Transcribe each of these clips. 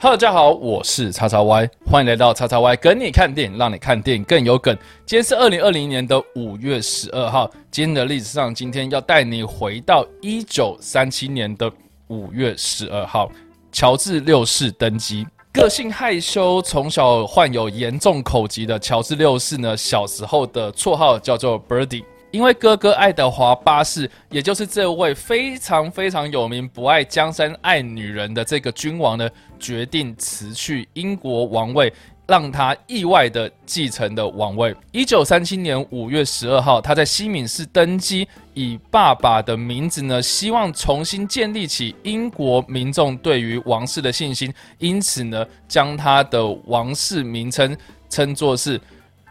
Hello，大家好，我是叉叉 Y，欢迎来到叉叉 Y 跟你看电影，让你看电影更有梗。今天是二零二零年的五月十二号，今天的历史上，今天要带你回到一九三七年的五月十二号，乔治六世登基。个性害羞，从小患有严重口疾的乔治六世呢，小时候的绰号叫做 Birdy。因为哥哥爱德华八世，也就是这位非常非常有名、不爱江山爱女人的这个君王呢，决定辞去英国王位，让他意外的继承的王位。一九三七年五月十二号，他在西敏寺登基，以爸爸的名字呢，希望重新建立起英国民众对于王室的信心，因此呢，将他的王室名称称作是。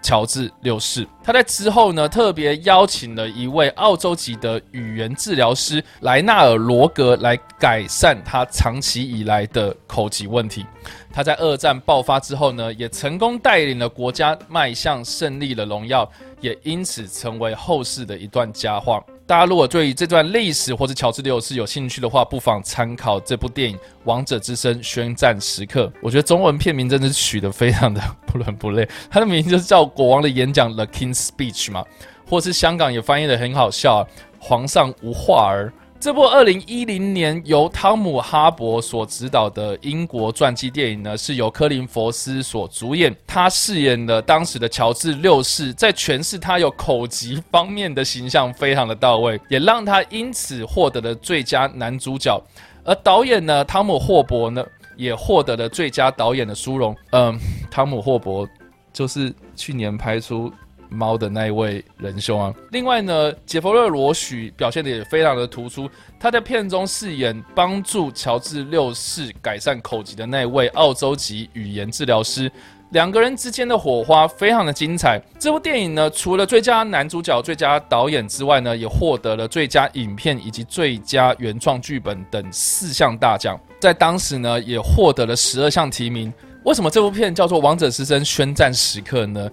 乔治六世，他在之后呢，特别邀请了一位澳洲籍的语言治疗师莱纳尔罗格来改善他长期以来的口疾问题。他在二战爆发之后呢，也成功带领了国家迈向胜利的荣耀，也因此成为后世的一段佳话。大家如果对于这段历史或者乔治六世有兴趣的话，不妨参考这部电影《王者之声：宣战时刻》。我觉得中文片名真的是取得非常的不伦不类，它的名字就是叫《国王的演讲》（The King's Speech） 嘛，或是香港也翻译的很好笑，《皇上无话儿》。这部二零一零年由汤姆哈伯所执导的英国传记电影呢，是由科林佛斯所主演。他饰演的当时的乔治六世，在诠释他有口疾方面的形象非常的到位，也让他因此获得了最佳男主角。而导演呢，汤姆霍伯呢，也获得了最佳导演的殊荣。嗯，汤姆霍伯就是去年拍出。猫的那一位仁兄啊，另外呢，杰弗勒罗许表现的也非常的突出。他在片中饰演帮助乔治六世改善口疾的那位澳洲籍语言治疗师，两个人之间的火花非常的精彩。这部电影呢，除了最佳男主角、最佳导演之外呢，也获得了最佳影片以及最佳原创剧本等四项大奖。在当时呢，也获得了十二项提名。为什么这部片叫做《王者之声：宣战时刻》呢？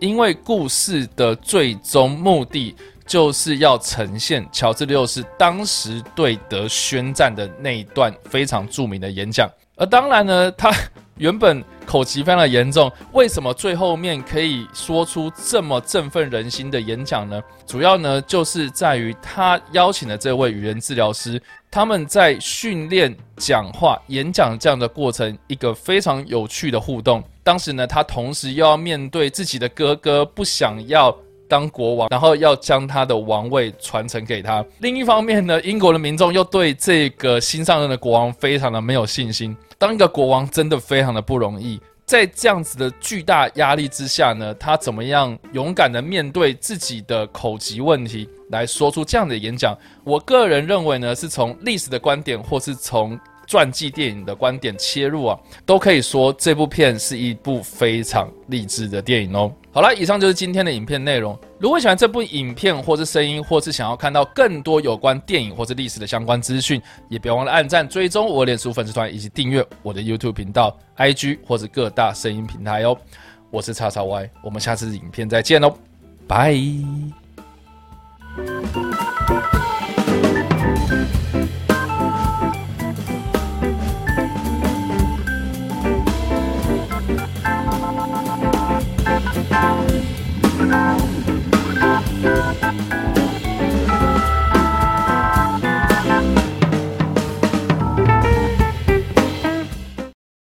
因为故事的最终目的就是要呈现乔治六世当时对德宣战的那一段非常著名的演讲，而当然呢，他原本口疾非常的严重，为什么最后面可以说出这么振奋人心的演讲呢？主要呢就是在于他邀请的这位语言治疗师，他们在训练讲话、演讲这样的过程，一个非常有趣的互动。当时呢，他同时又要面对自己的哥哥不想要当国王，然后要将他的王位传承给他。另一方面呢，英国的民众又对这个新上任的国王非常的没有信心。当一个国王真的非常的不容易，在这样子的巨大压力之下呢，他怎么样勇敢的面对自己的口疾问题，来说出这样的演讲？我个人认为呢，是从历史的观点，或是从。传记电影的观点切入啊，都可以说这部片是一部非常励志的电影哦。好了，以上就是今天的影片内容。如果喜欢这部影片，或是声音，或是想要看到更多有关电影或是历史的相关资讯，也别忘了按赞、追踪我脸书粉丝团，以及订阅我的 YouTube 频道、IG 或者各大声音平台哦。我是叉叉 Y，我们下次影片再见喽，拜。